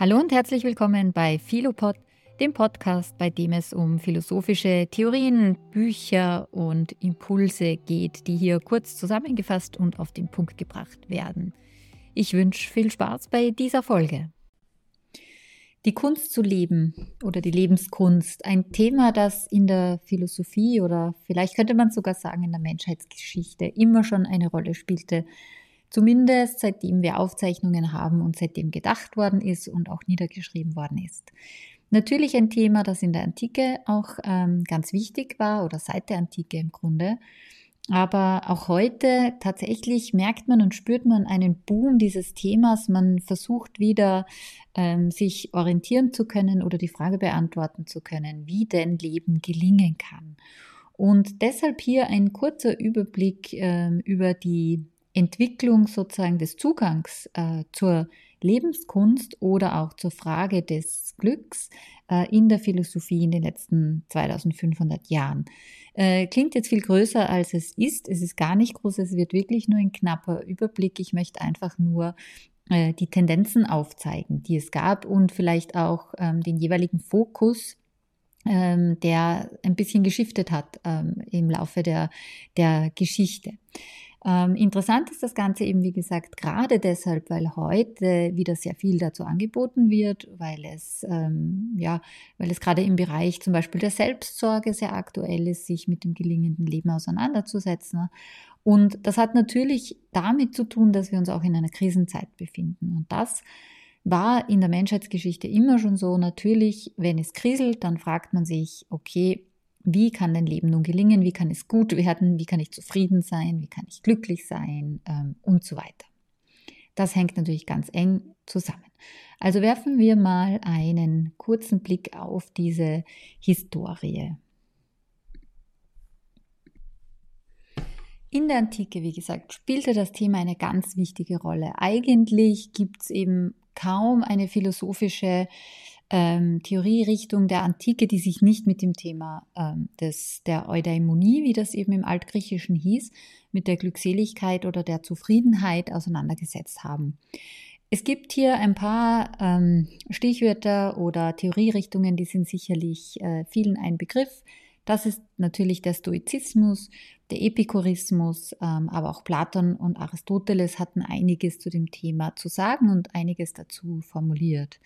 Hallo und herzlich willkommen bei Philopod, dem Podcast, bei dem es um philosophische Theorien, Bücher und Impulse geht, die hier kurz zusammengefasst und auf den Punkt gebracht werden. Ich wünsche viel Spaß bei dieser Folge. Die Kunst zu leben oder die Lebenskunst, ein Thema, das in der Philosophie oder vielleicht könnte man sogar sagen in der Menschheitsgeschichte immer schon eine Rolle spielte Zumindest seitdem wir Aufzeichnungen haben und seitdem gedacht worden ist und auch niedergeschrieben worden ist. Natürlich ein Thema, das in der Antike auch ähm, ganz wichtig war oder seit der Antike im Grunde. Aber auch heute tatsächlich merkt man und spürt man einen Boom dieses Themas. Man versucht wieder, ähm, sich orientieren zu können oder die Frage beantworten zu können, wie denn Leben gelingen kann. Und deshalb hier ein kurzer Überblick ähm, über die Entwicklung sozusagen des Zugangs äh, zur Lebenskunst oder auch zur Frage des Glücks äh, in der Philosophie in den letzten 2500 Jahren. Äh, klingt jetzt viel größer, als es ist. Es ist gar nicht groß, es wird wirklich nur ein knapper Überblick. Ich möchte einfach nur äh, die Tendenzen aufzeigen, die es gab und vielleicht auch ähm, den jeweiligen Fokus ähm, der ein bisschen geschiftet hat ähm, im Laufe der, der Geschichte. Ähm, interessant ist das Ganze eben, wie gesagt, gerade deshalb, weil heute wieder sehr viel dazu angeboten wird, weil es, ähm, ja, weil es gerade im Bereich zum Beispiel der Selbstsorge sehr aktuell ist, sich mit dem gelingenden Leben auseinanderzusetzen. Und das hat natürlich damit zu tun, dass wir uns auch in einer Krisenzeit befinden. Und das war in der Menschheitsgeschichte immer schon so. Natürlich, wenn es kriselt, dann fragt man sich, okay, wie kann dein Leben nun gelingen, wie kann es gut werden, wie kann ich zufrieden sein, wie kann ich glücklich sein ähm, und so weiter. Das hängt natürlich ganz eng zusammen. Also werfen wir mal einen kurzen Blick auf diese Historie. In der Antike, wie gesagt, spielte das Thema eine ganz wichtige Rolle. Eigentlich gibt es eben kaum eine philosophische ähm, Theorierichtung der Antike, die sich nicht mit dem Thema ähm, des, der Eudaimonie, wie das eben im Altgriechischen hieß, mit der Glückseligkeit oder der Zufriedenheit auseinandergesetzt haben. Es gibt hier ein paar ähm, Stichwörter oder Theorierichtungen, die sind sicherlich äh, vielen ein Begriff. Das ist natürlich der Stoizismus, der Epikurismus, ähm, aber auch Platon und Aristoteles hatten einiges zu dem Thema zu sagen und einiges dazu formuliert.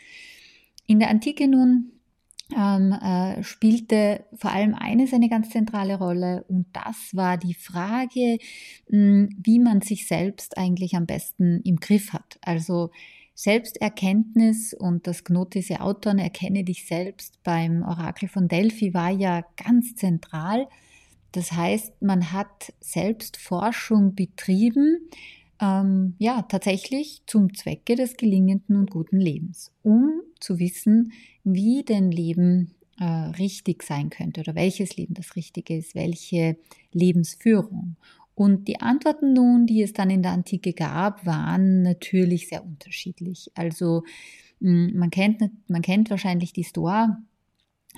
In der Antike nun ähm, äh, spielte vor allem eines eine ganz zentrale Rolle und das war die Frage, mh, hm, wie man sich selbst eigentlich am besten im Griff hat. Also Selbsterkenntnis und das Gnotische Auton erkenne dich selbst beim Orakel von Delphi war ja ganz zentral. Das heißt, man hat Selbstforschung betrieben, ähm, ja, tatsächlich zum Zwecke des gelingenden und guten Lebens, um zu wissen, wie denn Leben äh, richtig sein könnte oder welches Leben das Richtige ist, welche Lebensführung. Und die Antworten nun, die es dann in der Antike gab, waren natürlich sehr unterschiedlich. Also hm, man kennt, man kennt wahrscheinlich die Stoa,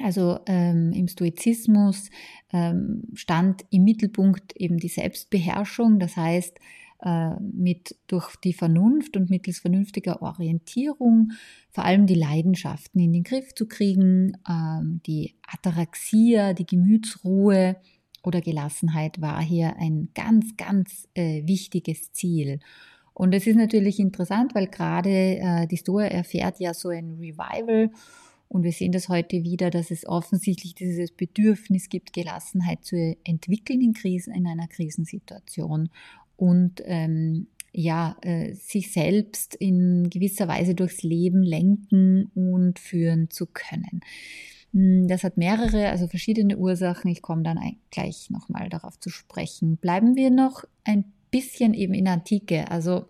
also ähm, im Stoizismus ähm, stand im Mittelpunkt eben die Selbstbeherrschung, das heißt, mit durch die Vernunft und mittels vernünftiger Orientierung vor allem die Leidenschaften in den Griff zu kriegen, ähm, die Ataraxia, die Gemütsruhe oder Gelassenheit war hier ein ganz, ganz äh, wichtiges Ziel. Und es ist natürlich interessant, weil gerade äh, die Stoa erfährt ja so ein Revival und wir sehen das heute wieder, dass es offensichtlich dieses Bedürfnis gibt, Gelassenheit zu entwickeln in Krisen, in einer Krisensituation und ähm, ja, äh, sich selbst in gewisser Weise durchs Leben lenken und führen zu können. Hm, das hat mehrere, also verschiedene Ursachen. Ich komme dann gleich nochmal darauf zu sprechen. Bleiben wir noch ein bisschen eben in der Antike. Also,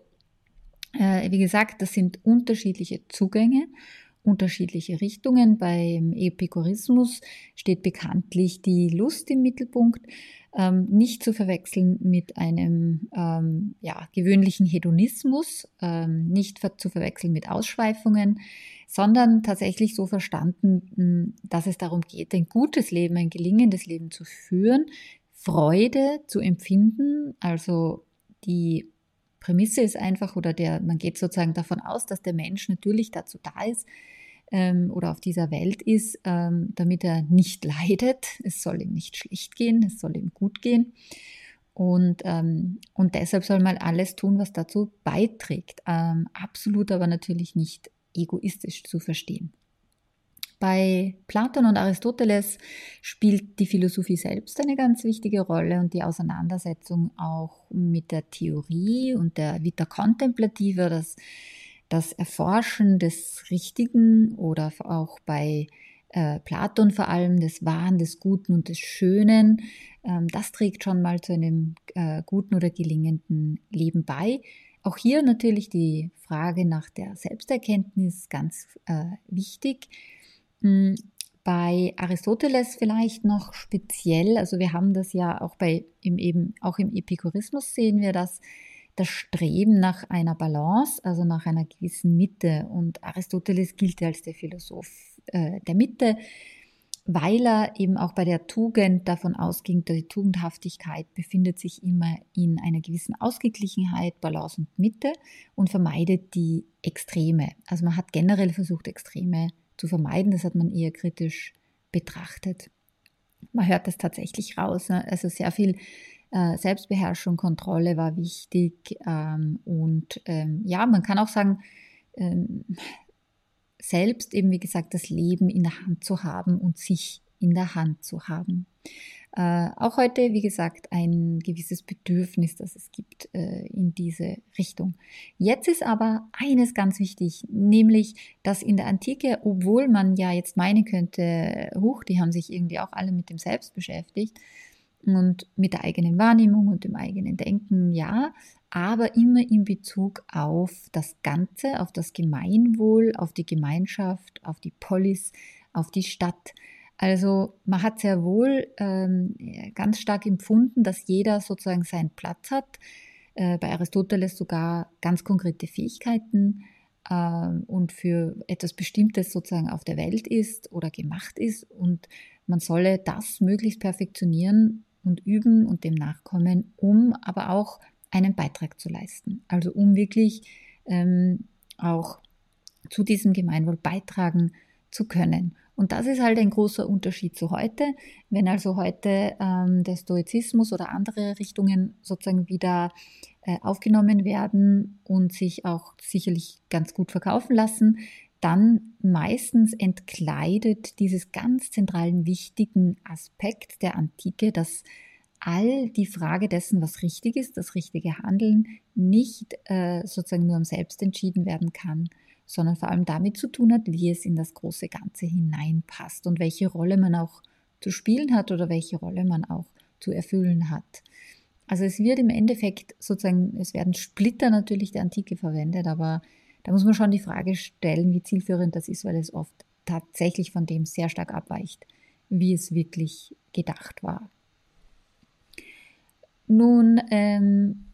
äh, wie gesagt, das sind unterschiedliche Zugänge unterschiedliche Richtungen. Beim Epikurismus steht bekanntlich die Lust im Mittelpunkt, ähm, nicht zu verwechseln mit einem ähm, ja, gewöhnlichen Hedonismus, ähm, nicht zu verwechseln mit Ausschweifungen, sondern tatsächlich so verstanden, hm, dass es darum geht, ein gutes Leben, ein gelingendes Leben zu führen, Freude zu empfinden, also die Prämisse ist einfach, oder der, man geht sozusagen davon aus, dass der Mensch natürlich dazu da ist ähm, oder auf dieser Welt ist, ähm, damit er nicht leidet. Es soll ihm nicht schlecht gehen, es soll ihm gut gehen. Und, ähm, und deshalb soll man alles tun, was dazu beiträgt. Ähm, absolut aber natürlich nicht egoistisch zu verstehen. Bei Platon und Aristoteles spielt die Philosophie selbst eine ganz wichtige Rolle und die Auseinandersetzung auch mit der Theorie und der Vita Contemplativa, das, das Erforschen des Richtigen oder auch bei äh, Platon vor allem des Wahren, des Guten und des Schönen. Ähm, das trägt schon mal zu einem äh, guten oder gelingenden Leben bei. Auch hier natürlich die Frage nach der Selbsterkenntnis ganz äh, wichtig. Hm, bei Aristoteles vielleicht noch speziell, also wir haben das ja auch bei im eben auch im Epikurismus sehen wir das das Streben nach einer Balance, also nach einer gewissen Mitte und Aristoteles gilt als der Philosoph äh, der Mitte, weil er eben auch bei der Tugend davon ausging, dass die Tugendhaftigkeit befindet sich immer in einer gewissen Ausgeglichenheit, Balance und Mitte und vermeidet die Extreme. Also man hat generell versucht, Extreme zu vermeiden. Das hat man eher kritisch betrachtet. Man hört das tatsächlich raus. Ne? Also sehr viel äh, Selbstbeherrschung, Kontrolle war wichtig. Ähm, und ähm, ja, man kann auch sagen, ähm, selbst eben, wie gesagt, das Leben in der Hand zu haben und sich in der Hand zu haben. Äh, auch heute, wie gesagt, ein gewisses Bedürfnis, das es gibt äh, in diese Richtung. Jetzt ist aber eines ganz wichtig, nämlich, dass in der Antike, obwohl man ja jetzt meinen könnte, huch, die haben sich irgendwie auch alle mit dem Selbst beschäftigt und mit der eigenen Wahrnehmung und dem eigenen Denken, ja, aber immer in Bezug auf das Ganze, auf das Gemeinwohl, auf die Gemeinschaft, auf die Polis, auf die Stadt. Also man hat sehr wohl ähm, ganz stark empfunden, dass jeder sozusagen seinen Platz hat. Äh, bei Aristoteles sogar ganz konkrete Fähigkeiten äh, und für etwas Bestimmtes sozusagen auf der Welt ist oder gemacht ist. Und man solle das möglichst perfektionieren und üben und dem nachkommen, um aber auch einen Beitrag zu leisten. Also um wirklich ähm, auch zu diesem Gemeinwohl beitragen zu können. Und das ist halt ein großer Unterschied zu heute. Wenn also heute ähm, der Stoizismus oder andere Richtungen sozusagen wieder äh, aufgenommen werden und sich auch sicherlich ganz gut verkaufen lassen, dann meistens entkleidet dieses ganz zentralen wichtigen Aspekt der Antike, dass all die Frage dessen, was richtig ist, das richtige Handeln, nicht äh, sozusagen nur am Selbst entschieden werden kann, sondern vor allem damit zu tun hat, wie es in das große Ganze hineinpasst und welche Rolle man auch zu spielen hat oder welche Rolle man auch zu erfüllen hat. Also es wird im Endeffekt sozusagen, es werden Splitter natürlich der Antike verwendet, aber da muss man schon die Frage stellen, wie zielführend das ist, weil es oft tatsächlich von dem sehr stark abweicht, wie es wirklich gedacht war. Nun, ähm,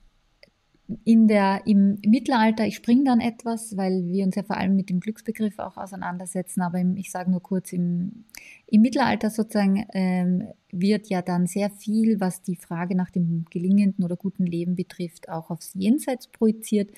in der, im Mittelalter, ich springe dann etwas, weil wir uns ja vor allem mit dem Glücksbegriff auch auseinandersetzen, aber im, ich sage nur kurz, im, im Mittelalter sozusagen ähm, wird ja dann sehr viel, was die Frage nach dem gelingenden oder guten Leben betrifft, auch aufs Jenseits projiziert.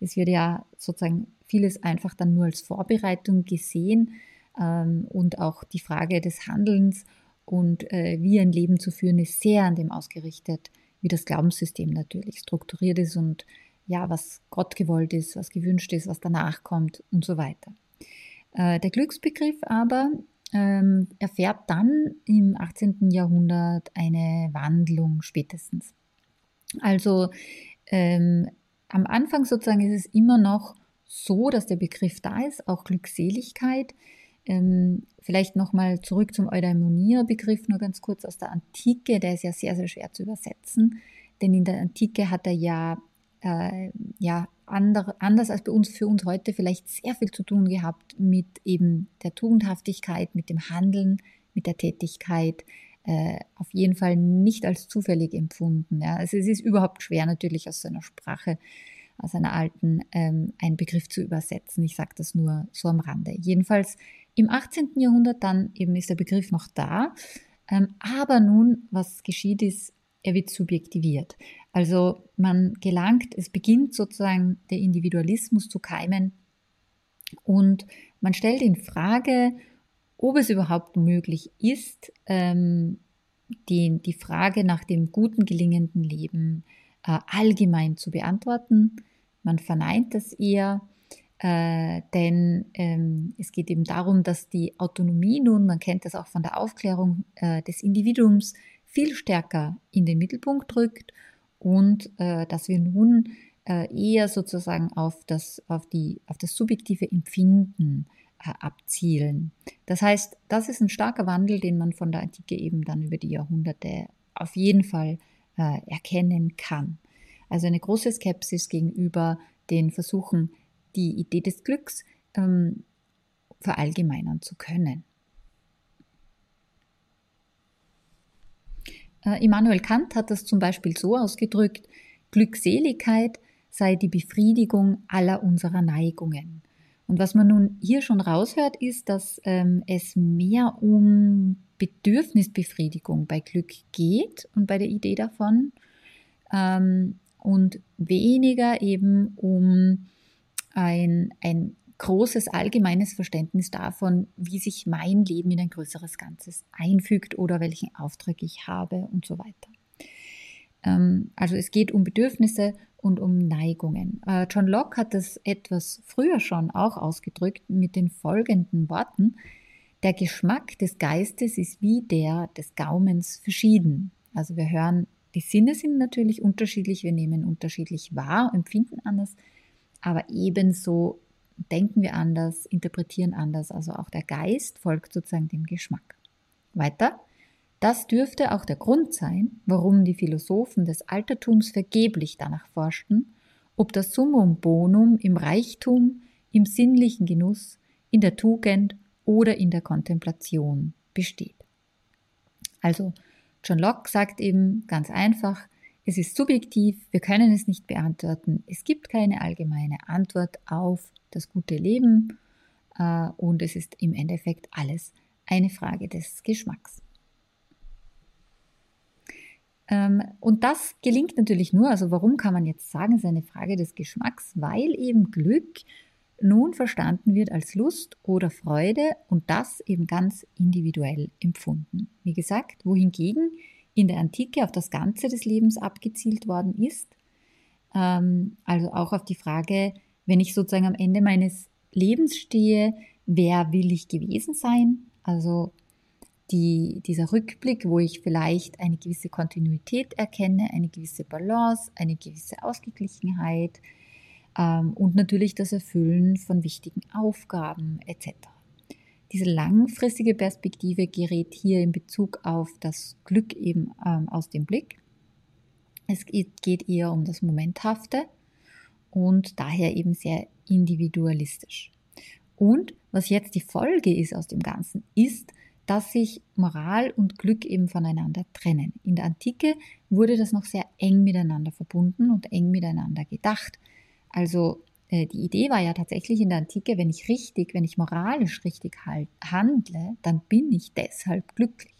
Es wird ja sozusagen vieles einfach dann nur als Vorbereitung gesehen ähm, und auch die Frage des Handelns und äh, wie ein Leben zu führen ist sehr an dem ausgerichtet, wie das Glaubenssystem natürlich strukturiert ist und ja, was Gott gewollt ist, was gewünscht ist, was danach kommt und so weiter. Äh, der Glücksbegriff aber ähm, erfährt dann im 18. Jahrhundert eine Wandlung spätestens. Also ähm, am Anfang sozusagen ist es immer noch so, dass der Begriff da ist, auch Glückseligkeit. Ähm, vielleicht nochmal zurück zum Eudaimonia-Begriff, nur ganz kurz aus der Antike. Der ist ja sehr, sehr schwer zu übersetzen, denn in der Antike hat er ja, äh, ja andere, anders als bei uns, für uns heute vielleicht sehr viel zu tun gehabt mit eben der Tugendhaftigkeit, mit dem Handeln, mit der Tätigkeit. Äh, auf jeden Fall nicht als zufällig empfunden. Ja. Also es ist überhaupt schwer natürlich aus seiner Sprache aus einer alten ähm, einen Begriff zu übersetzen. Ich sage das nur so am Rande. Jedenfalls im 18. Jahrhundert dann eben ist der Begriff noch da. Ähm, aber nun, was geschieht ist, er wird subjektiviert. Also man gelangt, es beginnt sozusagen der Individualismus zu keimen und man stellt in Frage, ob es überhaupt möglich ist, ähm, die, Frage nach dem guten, gelingenden Leben äh, allgemein zu beantworten. Man verneint das eher, äh, denn ähm, es geht eben darum, dass die Autonomie nun, man kennt das auch von der Aufklärung äh, des Individuums, viel stärker in den Mittelpunkt rückt und äh, dass wir nun äh, eher sozusagen auf das, auf die, auf das subjektive Empfinden äh, abzielen. Das heißt, das ist ein starker Wandel, den man von der Antike eben dann über die Jahrhunderte auf jeden Fall äh, erkennen kann. Also eine große Skepsis gegenüber den Versuchen, die Idee des Glücks ähm, verallgemeinern zu können. Äh, Immanuel Kant hat das zum Beispiel so ausgedrückt, Glückseligkeit sei die Befriedigung aller unserer Neigungen. Und was man nun hier schon raushört, ist, dass ähm, es mehr um Bedürfnisbefriedigung bei Glück geht und bei der Idee davon ähm, und weniger eben um ein, ein großes allgemeines Verständnis davon, wie sich mein Leben in ein größeres Ganzes einfügt oder welchen Auftrag ich habe und so weiter. Ähm, also es geht um Bedürfnisse und um Neigungen. Äh, John Locke hat das etwas früher schon auch ausgedrückt mit den folgenden Worten. Der Geschmack des Geistes ist wie der des Gaumens verschieden. Also wir hören, die Sinne sind natürlich unterschiedlich, wir nehmen unterschiedlich wahr, empfinden anders, aber ebenso denken wir anders, interpretieren anders. Also auch der Geist folgt sozusagen dem Geschmack. Weiter. Das dürfte auch der Grund sein, warum die Philosophen des Altertums vergeblich danach forschten, ob das Summum bonum im Reichtum, im sinnlichen Genuss, in der Tugend oder in der Kontemplation besteht. Also John Locke sagt eben ganz einfach, es ist subjektiv, wir können es nicht beantworten. Es gibt keine allgemeine Antwort auf das gute Leben äh, und es ist im Endeffekt alles eine Frage des Geschmacks. Ähm, und das gelingt natürlich nur, also warum kann man jetzt sagen, es ist eine Frage des Geschmacks, weil eben Glück nun verstanden wird als Lust oder Freude und das eben ganz individuell empfunden. Wie gesagt, wohingegen in der Antike auf das Ganze des Lebens abgezielt worden ist, ähm, also auch auf die Frage, wenn ich sozusagen am Ende meines Lebens stehe, wer will ich gewesen sein? Also die, dieser Rückblick, wo ich vielleicht eine gewisse Kontinuität erkenne, eine gewisse Balance, eine gewisse Ausgeglichenheit ähm, und natürlich das Erfüllen von wichtigen Aufgaben etc. Diese langfristige Perspektive gerät hier in Bezug auf das Glück eben ähm, aus dem Blick. Es geht eher um das Momenthafte und daher eben sehr individualistisch. Und was jetzt die Folge ist aus dem Ganzen, ist, dass sich Moral und Glück eben voneinander trennen. In der Antike wurde das noch sehr eng miteinander verbunden und eng miteinander gedacht. Also die Idee war ja tatsächlich in der Antike, wenn ich richtig, wenn ich moralisch richtig halt, handle, dann bin ich deshalb glücklich.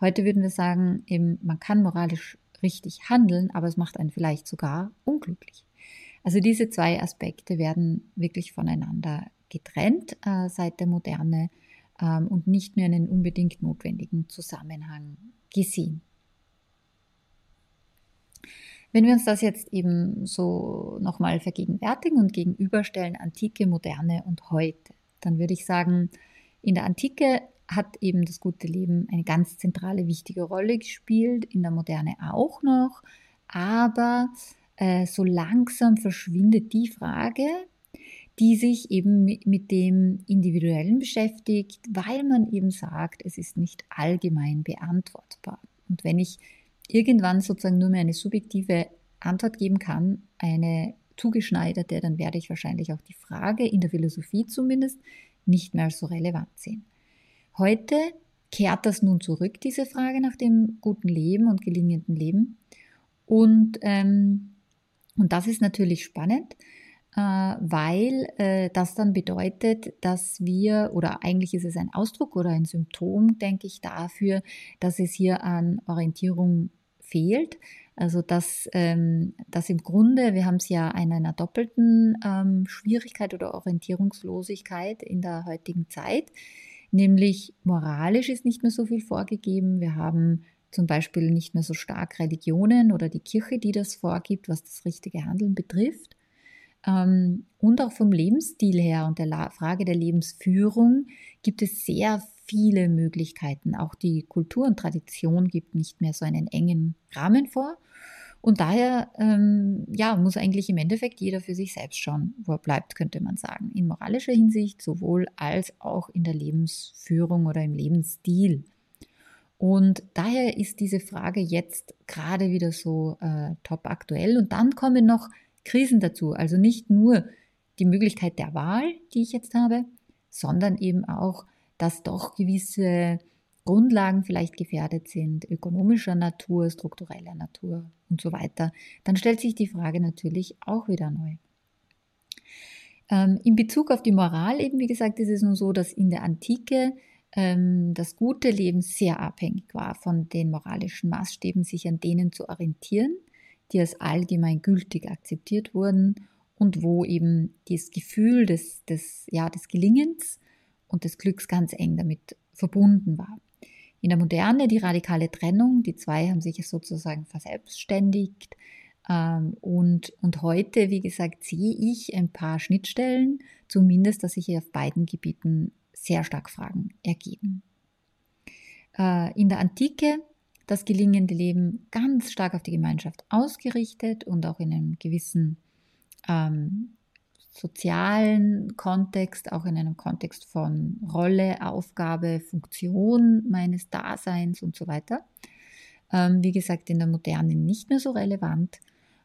Heute würden wir sagen, eben, man kann moralisch richtig handeln, aber es macht einen vielleicht sogar unglücklich. Also diese zwei Aspekte werden wirklich voneinander getrennt äh, seit der Moderne ähm, und nicht mehr einen unbedingt notwendigen Zusammenhang gesehen. Wenn wir uns das jetzt eben so nochmal vergegenwärtigen und gegenüberstellen, Antike, Moderne und heute, dann würde ich sagen, in der Antike hat eben das gute Leben eine ganz zentrale, wichtige Rolle gespielt, in der Moderne auch noch, aber äh, so langsam verschwindet die Frage, die sich eben mit dem Individuellen beschäftigt, weil man eben sagt, es ist nicht allgemein beantwortbar. Und wenn ich irgendwann sozusagen nur mehr eine subjektive Antwort geben kann, eine zugeschneiderte, dann werde ich wahrscheinlich auch die Frage, in der Philosophie zumindest, nicht mehr so relevant sehen. Heute kehrt das nun zurück, diese Frage nach dem guten Leben und gelingenden Leben. Und, ähm, und das ist natürlich spannend, äh, weil äh, das dann bedeutet, dass wir, oder eigentlich ist es ein Ausdruck oder ein Symptom, denke ich, dafür, dass es hier an Orientierung fehlt. Also dass, ähm, dass im Grunde, wir haben es ja in einer doppelten ähm, Schwierigkeit oder Orientierungslosigkeit in der heutigen Zeit, nämlich moralisch ist nicht mehr so viel vorgegeben. Wir haben zum Beispiel nicht mehr so stark Religionen oder die Kirche, die das vorgibt, was das richtige Handeln betrifft. Ähm, und auch vom Lebensstil her und der Frage der Lebensführung gibt es sehr viele Möglichkeiten. Auch die Kultur und Tradition gibt nicht mehr so einen engen Rahmen vor. Und daher ähm, ja, muss eigentlich im Endeffekt jeder für sich selbst schauen, wo er bleibt, könnte man sagen. In moralischer Hinsicht sowohl als auch in der Lebensführung oder im Lebensstil. Und daher ist diese Frage jetzt gerade wieder so äh, top aktuell. Und dann kommen noch Krisen dazu. Also nicht nur die Möglichkeit der Wahl, die ich jetzt habe, sondern eben auch dass doch gewisse Grundlagen vielleicht gefährdet sind, ökonomischer Natur, struktureller Natur und so weiter, dann stellt sich die Frage natürlich auch wieder neu. Ähm, in Bezug auf die Moral eben, wie gesagt, ist es nun so, dass in der Antike ähm, das gute Leben sehr abhängig war von den moralischen Maßstäben, sich an denen zu orientieren, die als allgemein gültig akzeptiert wurden und wo eben das Gefühl des, des, ja, des Gelingens und des Glücks ganz eng damit verbunden war. In der Moderne die radikale Trennung, die zwei haben sich sozusagen verselbstständigt. Ähm, und, und heute, wie gesagt, sehe ich ein paar Schnittstellen, zumindest, dass sich hier auf beiden Gebieten sehr stark Fragen ergeben. Äh, in der Antike das gelingende Leben ganz stark auf die Gemeinschaft ausgerichtet und auch in einem gewissen ähm, sozialen Kontext, auch in einem Kontext von Rolle, Aufgabe, Funktion meines Daseins und so weiter. Ähm, wie gesagt, in der Moderne nicht mehr so relevant.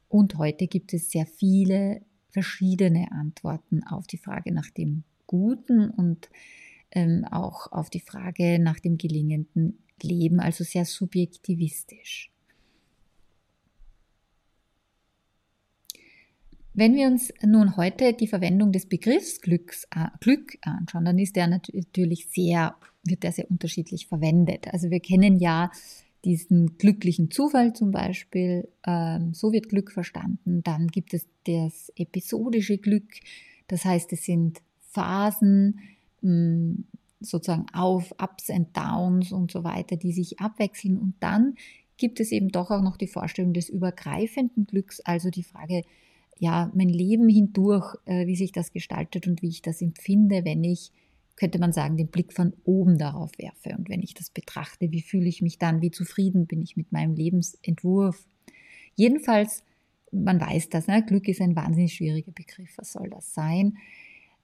Und heute gibt es sehr viele verschiedene Antworten auf die Frage nach dem Guten und ähm, auch auf die Frage nach dem gelingenden Leben, also sehr subjektivistisch. Wenn wir uns nun heute die Verwendung des Begriffs Glücks, äh, Glück anschauen, dann ist der natürlich sehr, wird der sehr unterschiedlich verwendet. Also wir kennen ja diesen glücklichen Zufall zum Beispiel, ähm, so wird Glück verstanden. Dann gibt es das episodische Glück, das heißt, es sind Phasen, mh, hm, sozusagen auf, Ups and Downs und so weiter, die sich abwechseln. Und dann gibt es eben doch auch noch die Vorstellung des übergreifenden Glücks, also die Frage, ja, mein Leben hindurch, äh, wie sich das gestaltet und wie ich das empfinde, wenn ich, könnte man sagen, den Blick von oben darauf werfe. Und wenn ich das betrachte, wie fühle ich mich dann, wie zufrieden bin ich mit meinem Lebensentwurf. Jedenfalls, man weiß das, ne? Glück ist ein wahnsinnig schwieriger Begriff. Was soll das sein?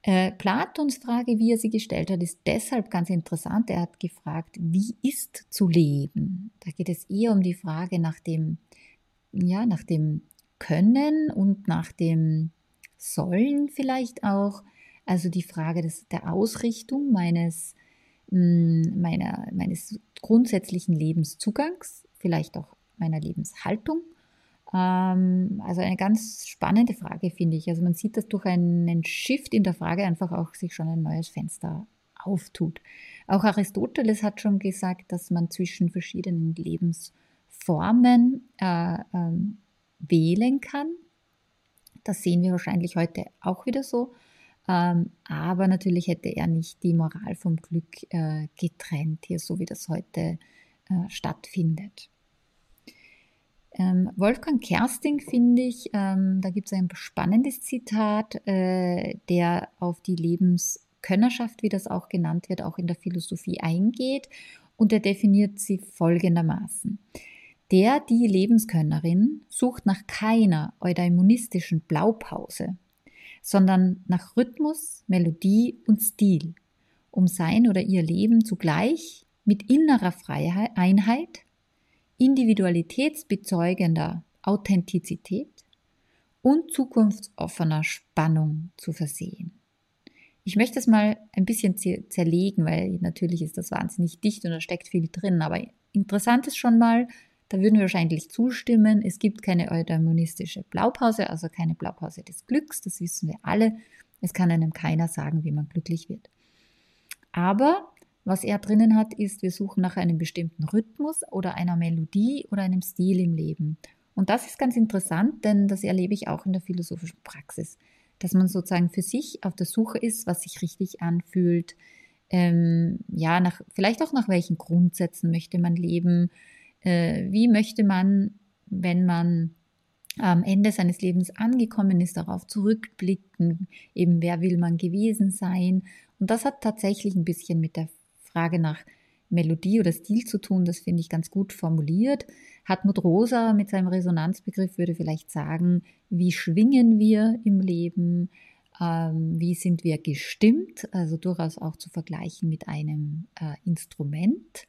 Äh, Platons Frage, wie er sie gestellt hat, ist deshalb ganz interessant. Er hat gefragt, wie ist zu leben? Da geht es eher um die Frage nach dem, ja, nach dem können und nach dem Sollen vielleicht auch. Also die Frage des, der Ausrichtung meines, mm, meiner, meines grundsätzlichen Lebenszugangs, vielleicht auch meiner Lebenshaltung. Ähm, also eine ganz spannende Frage, finde ich. Also man sieht, dass durch einen Shift in der Frage einfach auch sich schon ein neues Fenster auftut. Auch Aristoteles hat schon gesagt, dass man zwischen verschiedenen Lebensformen äh, ähm, wählen kann. Das sehen wir wahrscheinlich heute auch wieder so. Ähm, aber natürlich hätte er nicht die Moral vom Glück äh, getrennt, hier so wie das heute äh, stattfindet. Ähm, Wolfgang Kersting finde ich, ähm, da gibt es ein spannendes Zitat, äh, der auf die Lebenskönnerschaft, wie das auch genannt wird, auch in der Philosophie eingeht und er definiert sie folgendermaßen. Der, die Lebenskönnerin sucht nach keiner eudaimonistischen Blaupause, sondern nach Rhythmus, Melodie und Stil, um sein oder ihr Leben zugleich mit innerer Freiheit, Einheit, individualitätsbezeugender Authentizität und zukunftsoffener Spannung zu versehen. Ich möchte es mal ein bisschen zerlegen, weil natürlich ist das wahnsinnig dicht und da steckt viel drin, aber interessant ist schon mal, da würden wir wahrscheinlich zustimmen. Es gibt keine eudaimonistische Blaupause, also keine Blaupause des Glücks, das wissen wir alle. Es kann einem keiner sagen, wie man glücklich wird. Aber Was er drinnen hat, ist, wir suchen nach einem bestimmten Rhythmus oder einer Melodie oder einem Stil im Leben. Und das ist ganz interessant, denn das erlebe ich auch in der philosophischen Praxis, dass man sozusagen für sich auf der Suche ist, was sich richtig anfühlt, ähm, ja, nach, vielleicht auch nach welchen Grundsätzen möchte man leben, äh, wie möchte man, wenn man am Ende seines Lebens angekommen ist, darauf zurückblicken, eben wer will man gewesen sein. Und das hat tatsächlich ein bisschen mit der Frage nach Melodie oder Stil zu tun, das finde ich ganz gut formuliert. Hartmut Rosa mit seinem Resonanzbegriff würde vielleicht sagen, wie schwingen wir im Leben, ähm, wie sind wir gestimmt, also durchaus auch zu vergleichen mit einem äh, Instrument.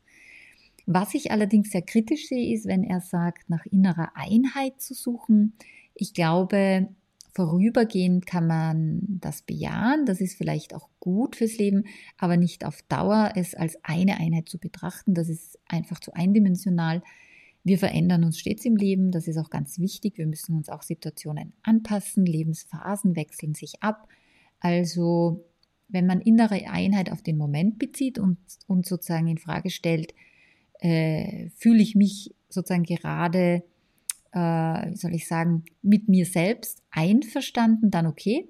Was ich allerdings sehr kritisch sehe, ist, wenn er sagt, nach innerer Einheit zu suchen. Ich glaube, vorübergehend kann man das bejahen, das ist vielleicht auch gut fürs Leben, aber nicht auf Dauer es als eine Einheit zu betrachten, das ist einfach zu eindimensional. Wir verändern uns stets im Leben, das ist auch ganz wichtig. Wir müssen uns auch Situationen anpassen, Lebensphasen wechseln sich ab. Also wenn man innere Einheit auf den Moment bezieht und, und sozusagen in Frage stellt, äh, fühle ich mich sozusagen gerade, äh, wie soll ich sagen, mit mir selbst einverstanden, dann okay.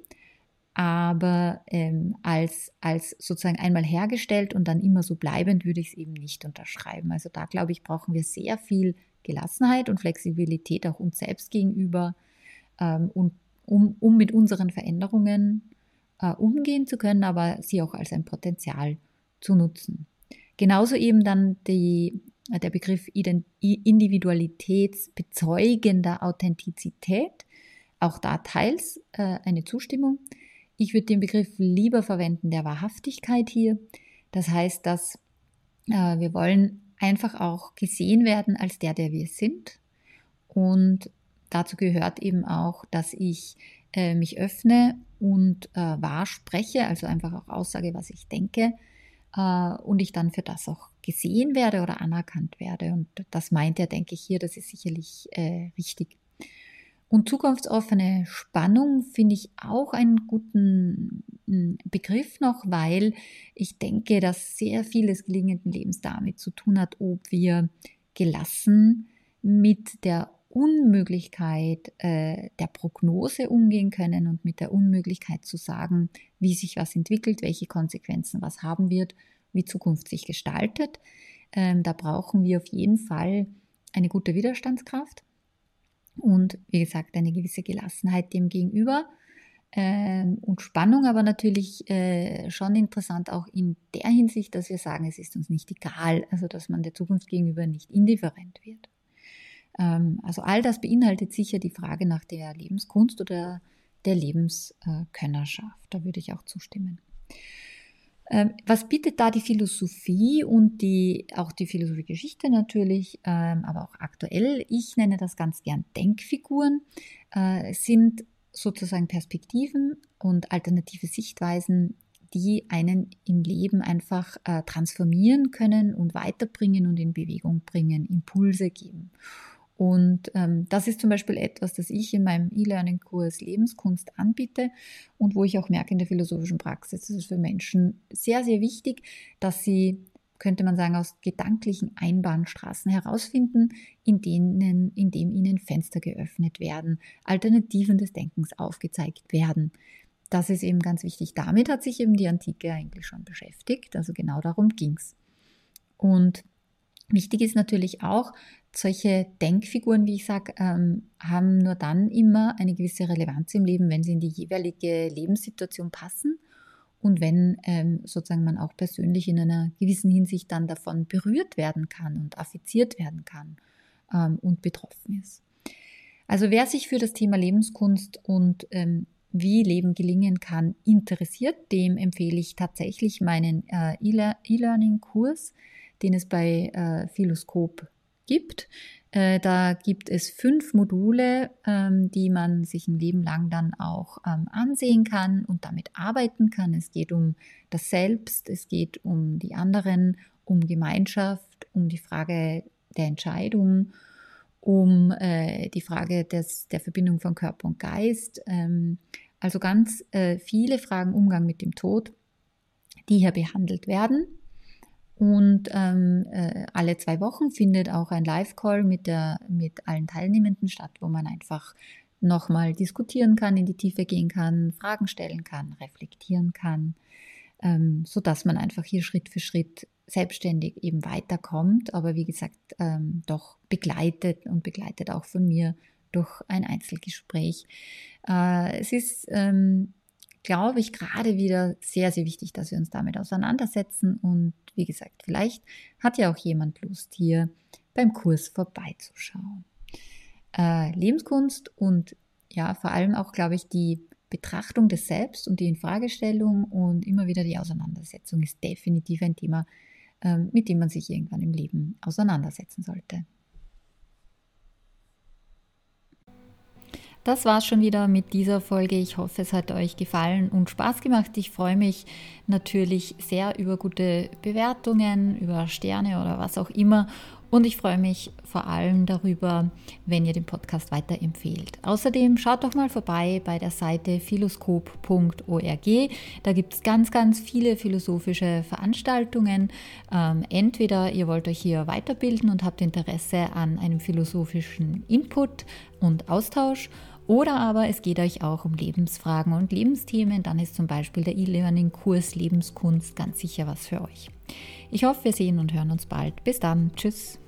Aber ähm, als, als sozusagen einmal hergestellt und dann immer so bleibend würde ich es eben nicht unterschreiben. Also da glaube ich, brauchen wir sehr viel Gelassenheit und Flexibilität auch uns selbst gegenüber, ähm, und, um, um mit unseren Veränderungen äh, umgehen zu können, aber sie auch als ein Potenzial zu nutzen. Genauso eben dann die, äh, der Begriff individualitätsbezeugender Authentizität. Auch da teils äh, eine Zustimmung. Ich würde den Begriff lieber verwenden der Wahrhaftigkeit hier. Das heißt, dass äh, wir wollen einfach auch gesehen werden als der, der wir sind. Und dazu gehört eben auch, dass ich äh, mich öffne und äh, wahr spreche, also einfach auch aussage, was ich denke, und ich dann für das auch gesehen werde oder anerkannt werde. Und das meint er, denke ich, hier, das ist sicherlich äh, richtig. Und zukunftsoffene Spannung finde ich auch einen guten hm, Begriff noch, weil ich denke, dass sehr vieles gelingenden Lebens damit zu tun hat, ob wir gelassen mit der Unmöglichkeit äh, der Prognose umgehen können und mit der Unmöglichkeit zu sagen, wie sich was entwickelt, welche Konsequenzen was haben wird, wie Zukunft sich gestaltet. Ähm, da brauchen wir auf jeden Fall eine gute Widerstandskraft und wie gesagt eine gewisse Gelassenheit dem gegenüber ähm, und Spannung, aber natürlich äh, schon interessant auch in der Hinsicht, dass wir sagen, es ist uns nicht egal, also dass man der Zukunft gegenüber nicht indifferent wird. Ähm, also all das beinhaltet sicher die Frage nach der Lebenskunst oder der Lebenskönnerschaft. Da würde ich auch zustimmen. Ähm, was bietet da die Philosophie und die, auch die Philosophiegeschichte natürlich, ähm, aber auch aktuell? Ich nenne das ganz gern Denkfiguren. Äh, sind sozusagen Perspektiven und alternative Sichtweisen, die einen im Leben einfach äh, transformieren können und weiterbringen und in Bewegung bringen, Impulse geben. Und ähm, das ist zum Beispiel etwas, das ich in meinem E-Learning-Kurs Lebenskunst anbiete und wo ich auch merke in der philosophischen Praxis, das ist für Menschen sehr, sehr wichtig, dass sie, könnte man sagen, aus gedanklichen Einbahnstraßen herausfinden, in denen, in dem ihnen Fenster geöffnet werden, Alternativen des Denkens aufgezeigt werden. Das ist eben ganz wichtig. Damit hat sich eben die Antike eigentlich schon beschäftigt. Also genau darum ging's. Und Wichtig ist natürlich auch, solche Denkfiguren, wie ich sage, ähm, haben nur dann immer eine gewisse Relevanz im Leben, wenn sie in die jeweilige Lebenssituation passen und wenn ähm, sozusagen man auch persönlich in einer gewissen Hinsicht dann davon berührt werden kann und affiziert werden kann ähm, und betroffen ist. Also wer sich für das Thema Lebenskunst und ähm, wie Leben gelingen kann interessiert, dem empfehle ich tatsächlich meinen äh, E-Learning-Kurs den es bei äh, Philoskop gibt. Äh, da gibt es fünf Module, ähm, die man sich ein Leben lang dann auch ähm, ansehen kann und damit arbeiten kann. Es geht um das Selbst, es geht um die anderen, um Gemeinschaft, um die Frage der Entscheidung, um äh, die Frage des, der Verbindung von Körper und Geist. Ähm, also ganz äh, viele Fragen Umgang mit dem Tod, die hier behandelt werden. Und ähm, äh, alle zwei Wochen findet auch ein Live-Call mit, mit allen Teilnehmenden statt, wo man einfach nochmal diskutieren kann, in die Tiefe gehen kann, Fragen stellen kann, reflektieren kann, ähm, sodass man einfach hier Schritt für Schritt selbstständig eben weiterkommt, aber wie gesagt, ähm, doch begleitet und begleitet auch von mir durch ein Einzelgespräch. Äh, es ist, ähm, glaube ich, gerade wieder sehr, sehr wichtig, dass wir uns damit auseinandersetzen und wie gesagt, vielleicht hat ja auch jemand Lust, hier beim Kurs vorbeizuschauen. Äh, Lebenskunst und ja, vor allem auch, glaube ich, die Betrachtung des Selbst und die Infragestellung und immer wieder die Auseinandersetzung ist definitiv ein Thema, ähm, mit dem man sich irgendwann im Leben auseinandersetzen sollte. Das war's schon wieder mit dieser Folge. Ich hoffe, es hat euch gefallen und Spaß gemacht. Ich freue mich natürlich sehr über gute Bewertungen, über Sterne oder was auch immer und ich freue mich vor allem darüber, wenn ihr den Podcast weiterempfehlt. Außerdem schaut doch mal vorbei bei der Seite philoskop.org. Da gibt es ganz, ganz viele philosophische Veranstaltungen. Ähm, entweder ihr wollt euch hier weiterbilden und habt Interesse an einem philosophischen Input und Austausch oder aber es geht euch auch um Lebensfragen und Lebensthemen, dann ist zum Beispiel der E-Learning-Kurs Lebenskunst ganz sicher was für euch. Ich hoffe, wir sehen und hören uns bald. Bis dann. Tschüss.